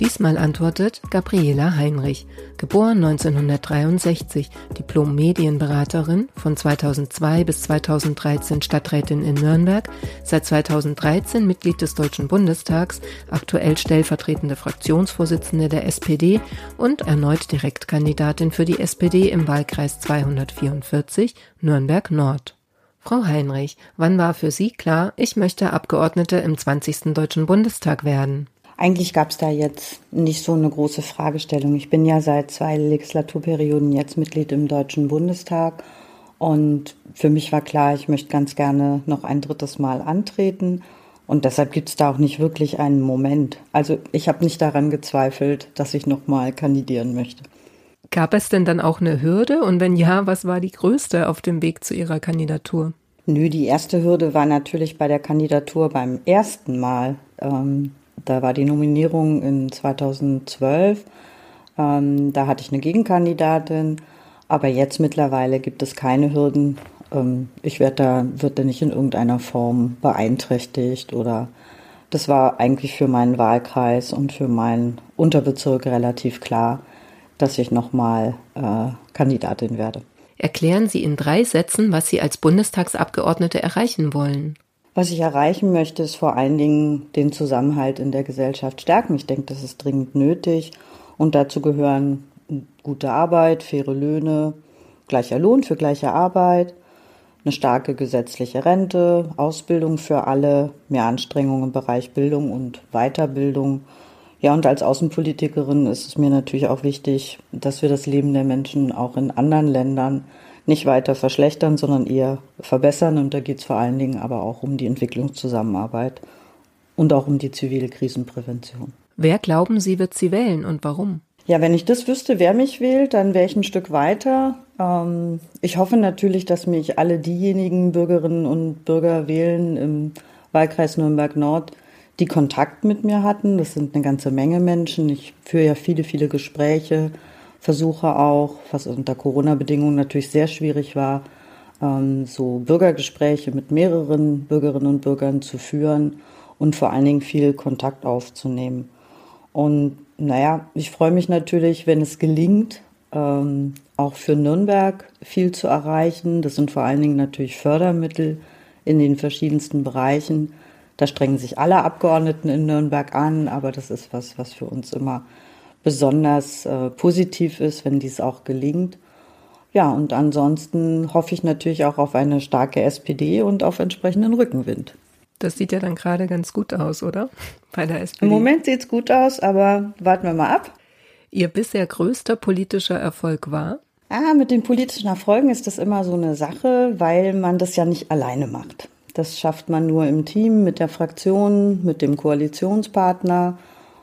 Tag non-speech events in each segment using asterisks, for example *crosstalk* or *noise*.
Diesmal antwortet Gabriela Heinrich, geboren 1963, Diplom-Medienberaterin, von 2002 bis 2013 Stadträtin in Nürnberg, seit 2013 Mitglied des Deutschen Bundestags, aktuell stellvertretende Fraktionsvorsitzende der SPD und erneut Direktkandidatin für die SPD im Wahlkreis 244 Nürnberg Nord. Frau Heinrich, wann war für Sie klar, ich möchte Abgeordnete im 20. Deutschen Bundestag werden? Eigentlich gab es da jetzt nicht so eine große Fragestellung. Ich bin ja seit zwei Legislaturperioden jetzt Mitglied im Deutschen Bundestag und für mich war klar, ich möchte ganz gerne noch ein drittes Mal antreten und deshalb gibt es da auch nicht wirklich einen Moment. Also ich habe nicht daran gezweifelt, dass ich noch mal kandidieren möchte. Gab es denn dann auch eine Hürde und wenn ja, was war die größte auf dem Weg zu Ihrer Kandidatur? Nö, die erste Hürde war natürlich bei der Kandidatur beim ersten Mal. Ähm, da war die Nominierung in 2012. Ähm, da hatte ich eine Gegenkandidatin. Aber jetzt mittlerweile gibt es keine Hürden. Ähm, ich werde da, wird da nicht in irgendeiner Form beeinträchtigt oder das war eigentlich für meinen Wahlkreis und für meinen Unterbezirk relativ klar, dass ich nochmal äh, Kandidatin werde. Erklären Sie in drei Sätzen, was Sie als Bundestagsabgeordnete erreichen wollen. Was ich erreichen möchte, ist vor allen Dingen den Zusammenhalt in der Gesellschaft stärken. Ich denke, das ist dringend nötig. Und dazu gehören gute Arbeit, faire Löhne, gleicher Lohn für gleiche Arbeit, eine starke gesetzliche Rente, Ausbildung für alle, mehr Anstrengungen im Bereich Bildung und Weiterbildung. Ja, und als Außenpolitikerin ist es mir natürlich auch wichtig, dass wir das Leben der Menschen auch in anderen Ländern nicht weiter verschlechtern, sondern eher verbessern. Und da geht es vor allen Dingen aber auch um die Entwicklungszusammenarbeit und auch um die zivile Krisenprävention. Wer glauben Sie, wird sie wählen und warum? Ja, wenn ich das wüsste, wer mich wählt, dann wäre ich ein Stück weiter. Ähm, ich hoffe natürlich, dass mich alle diejenigen Bürgerinnen und Bürger wählen im Wahlkreis Nürnberg Nord, die Kontakt mit mir hatten. Das sind eine ganze Menge Menschen. Ich führe ja viele, viele Gespräche versuche auch, was unter Corona-Bedingungen natürlich sehr schwierig war, ähm, so Bürgergespräche mit mehreren Bürgerinnen und Bürgern zu führen und vor allen Dingen viel Kontakt aufzunehmen. Und naja, ich freue mich natürlich, wenn es gelingt, ähm, auch für Nürnberg viel zu erreichen. Das sind vor allen Dingen natürlich Fördermittel in den verschiedensten Bereichen. Da strengen sich alle Abgeordneten in Nürnberg an, aber das ist was, was für uns immer besonders äh, positiv ist, wenn dies auch gelingt. Ja, und ansonsten hoffe ich natürlich auch auf eine starke SPD und auf entsprechenden Rückenwind. Das sieht ja dann gerade ganz gut aus, oder? *laughs* Bei der SPD. Im Moment sieht es gut aus, aber warten wir mal ab. Ihr bisher größter politischer Erfolg war? Ah, mit den politischen Erfolgen ist das immer so eine Sache, weil man das ja nicht alleine macht. Das schafft man nur im Team, mit der Fraktion, mit dem Koalitionspartner.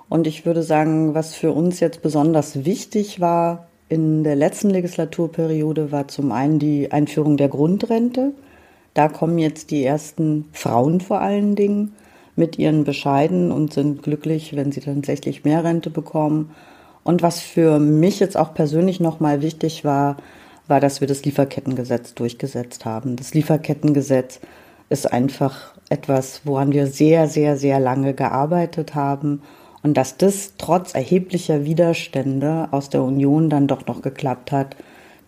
Und ich würde sagen, was für uns jetzt besonders wichtig war in der letzten Legislaturperiode, war zum einen die Einführung der Grundrente. Da kommen jetzt die ersten Frauen vor allen Dingen mit ihren Bescheiden und sind glücklich, wenn sie tatsächlich mehr Rente bekommen. Und was für mich jetzt auch persönlich nochmal wichtig war, war, dass wir das Lieferkettengesetz durchgesetzt haben. Das Lieferkettengesetz ist einfach etwas, woran wir sehr, sehr, sehr lange gearbeitet haben und dass das trotz erheblicher Widerstände aus der Union dann doch noch geklappt hat,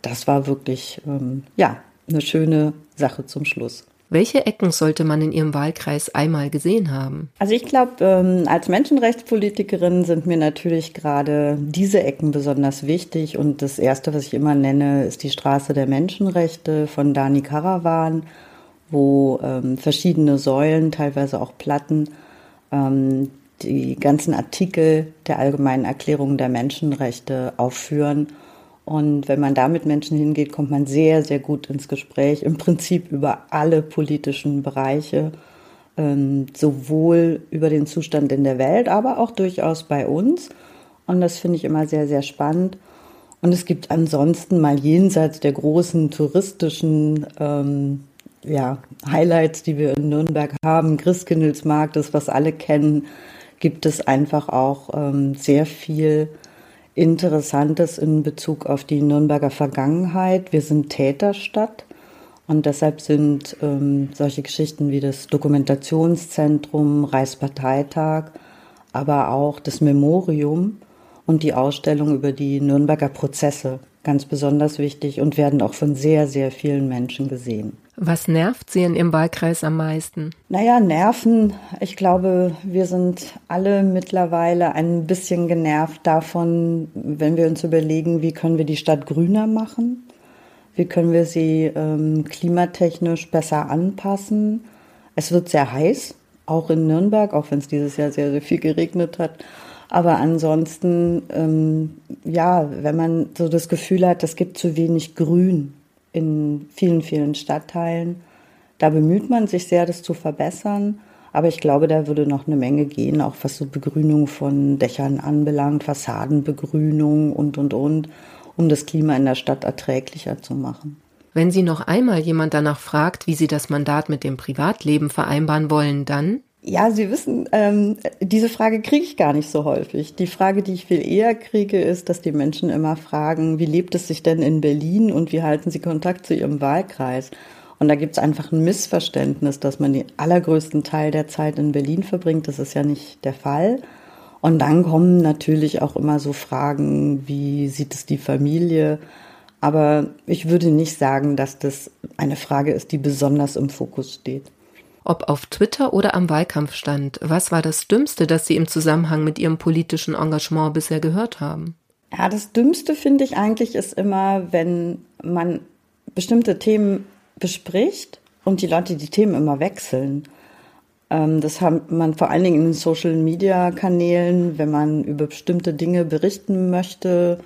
das war wirklich, ähm, ja, eine schöne Sache zum Schluss. Welche Ecken sollte man in Ihrem Wahlkreis einmal gesehen haben? Also ich glaube, ähm, als Menschenrechtspolitikerin sind mir natürlich gerade diese Ecken besonders wichtig. Und das Erste, was ich immer nenne, ist die Straße der Menschenrechte von Dani Karawan, wo ähm, verschiedene Säulen, teilweise auch Platten, ähm, die ganzen Artikel der Allgemeinen Erklärung der Menschenrechte aufführen. Und wenn man da mit Menschen hingeht, kommt man sehr, sehr gut ins Gespräch, im Prinzip über alle politischen Bereiche, ähm, sowohl über den Zustand in der Welt, aber auch durchaus bei uns. Und das finde ich immer sehr, sehr spannend. Und es gibt ansonsten mal jenseits der großen touristischen ähm, ja, Highlights, die wir in Nürnberg haben. Christkindlesmarkt, das was alle kennen, gibt es einfach auch ähm, sehr viel Interessantes in Bezug auf die Nürnberger Vergangenheit. Wir sind Täterstadt und deshalb sind ähm, solche Geschichten wie das Dokumentationszentrum, Reichsparteitag, aber auch das Memorium und die Ausstellung über die Nürnberger Prozesse ganz besonders wichtig und werden auch von sehr, sehr vielen Menschen gesehen. Was nervt Sie in Ihrem Wahlkreis am meisten? Naja, Nerven. Ich glaube, wir sind alle mittlerweile ein bisschen genervt davon, wenn wir uns überlegen, wie können wir die Stadt grüner machen? Wie können wir sie ähm, klimatechnisch besser anpassen? Es wird sehr heiß, auch in Nürnberg, auch wenn es dieses Jahr sehr, sehr viel geregnet hat. Aber ansonsten, ähm, ja, wenn man so das Gefühl hat, es gibt zu wenig Grün in vielen, vielen Stadtteilen, da bemüht man sich sehr, das zu verbessern. Aber ich glaube, da würde noch eine Menge gehen, auch was so Begrünung von Dächern anbelangt, Fassadenbegrünung und, und, und, um das Klima in der Stadt erträglicher zu machen. Wenn Sie noch einmal jemand danach fragt, wie Sie das Mandat mit dem Privatleben vereinbaren wollen, dann? Ja, Sie wissen, ähm, diese Frage kriege ich gar nicht so häufig. Die Frage, die ich viel eher kriege, ist, dass die Menschen immer fragen, wie lebt es sich denn in Berlin und wie halten Sie Kontakt zu Ihrem Wahlkreis? Und da gibt es einfach ein Missverständnis, dass man den allergrößten Teil der Zeit in Berlin verbringt. Das ist ja nicht der Fall. Und dann kommen natürlich auch immer so Fragen, wie sieht es die Familie? Aber ich würde nicht sagen, dass das eine Frage ist, die besonders im Fokus steht. Ob auf Twitter oder am Wahlkampfstand, was war das Dümmste, das Sie im Zusammenhang mit Ihrem politischen Engagement bisher gehört haben? Ja, das Dümmste finde ich eigentlich ist immer, wenn man bestimmte Themen bespricht und die Leute die Themen immer wechseln. Ähm, das hat man vor allen Dingen in Social-Media-Kanälen, wenn man über bestimmte Dinge berichten möchte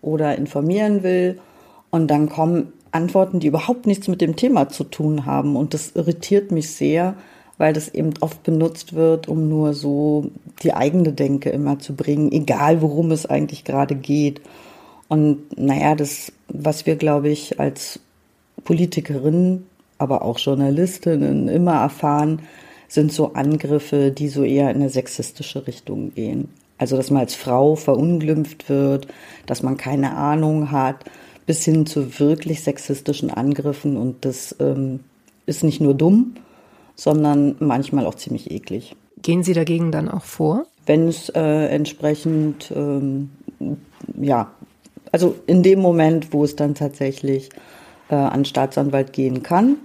oder informieren will. Und dann kommen Antworten, die überhaupt nichts mit dem Thema zu tun haben. Und das irritiert mich sehr, weil das eben oft benutzt wird, um nur so die eigene Denke immer zu bringen, egal worum es eigentlich gerade geht. Und naja, das, was wir, glaube ich, als Politikerinnen, aber auch Journalistinnen immer erfahren, sind so Angriffe, die so eher in eine sexistische Richtung gehen. Also, dass man als Frau verunglimpft wird, dass man keine Ahnung hat, bis hin zu wirklich sexistischen Angriffen. Und das ähm, ist nicht nur dumm, sondern manchmal auch ziemlich eklig. Gehen Sie dagegen dann auch vor? Wenn es äh, entsprechend, ähm, ja, also in dem Moment, wo es dann tatsächlich äh, an Staatsanwalt gehen kann,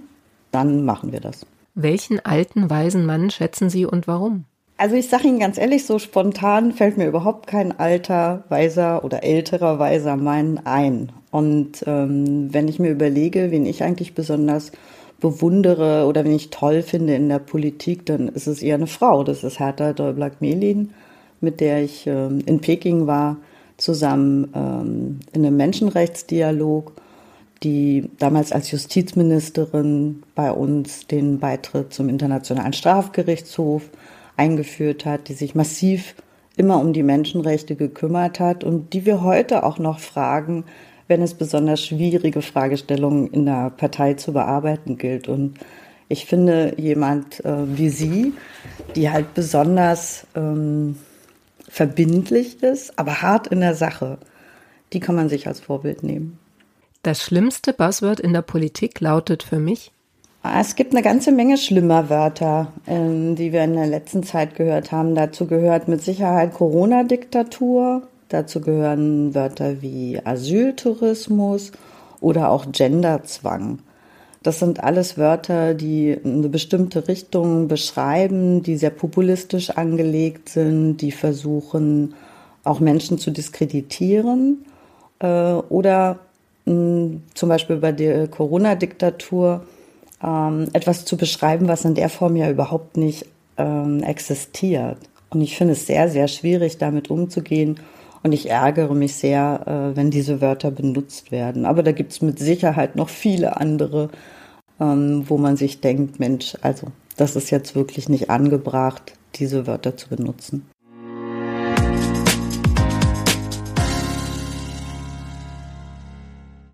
dann machen wir das. Welchen alten, weisen Mann schätzen Sie und warum? Also ich sage Ihnen ganz ehrlich, so spontan fällt mir überhaupt kein alter, weiser oder älterer, weiser Mann ein. Und ähm, wenn ich mir überlege, wen ich eigentlich besonders bewundere oder wen ich toll finde in der Politik, dann ist es eher eine Frau. Das ist Hertha Däubler-Melin, mit der ich ähm, in Peking war, zusammen ähm, in einem Menschenrechtsdialog, die damals als Justizministerin bei uns den Beitritt zum Internationalen Strafgerichtshof eingeführt hat, die sich massiv immer um die Menschenrechte gekümmert hat und die wir heute auch noch fragen, wenn es besonders schwierige Fragestellungen in der Partei zu bearbeiten gilt. Und ich finde jemand äh, wie Sie, die halt besonders ähm, verbindlich ist, aber hart in der Sache, die kann man sich als Vorbild nehmen. Das schlimmste Buzzword in der Politik lautet für mich es gibt eine ganze Menge schlimmer Wörter, ähm, die wir in der letzten Zeit gehört haben. Dazu gehört mit Sicherheit Corona-Diktatur. Dazu gehören Wörter wie Asyltourismus oder auch Genderzwang. Das sind alles Wörter, die eine bestimmte Richtung beschreiben, die sehr populistisch angelegt sind, die versuchen, auch Menschen zu diskreditieren äh, oder mh, zum Beispiel bei der Corona-Diktatur ähm, etwas zu beschreiben, was in der Form ja überhaupt nicht ähm, existiert. Und ich finde es sehr, sehr schwierig, damit umzugehen. Und ich ärgere mich sehr, äh, wenn diese Wörter benutzt werden. Aber da gibt es mit Sicherheit noch viele andere, ähm, wo man sich denkt, Mensch, also das ist jetzt wirklich nicht angebracht, diese Wörter zu benutzen.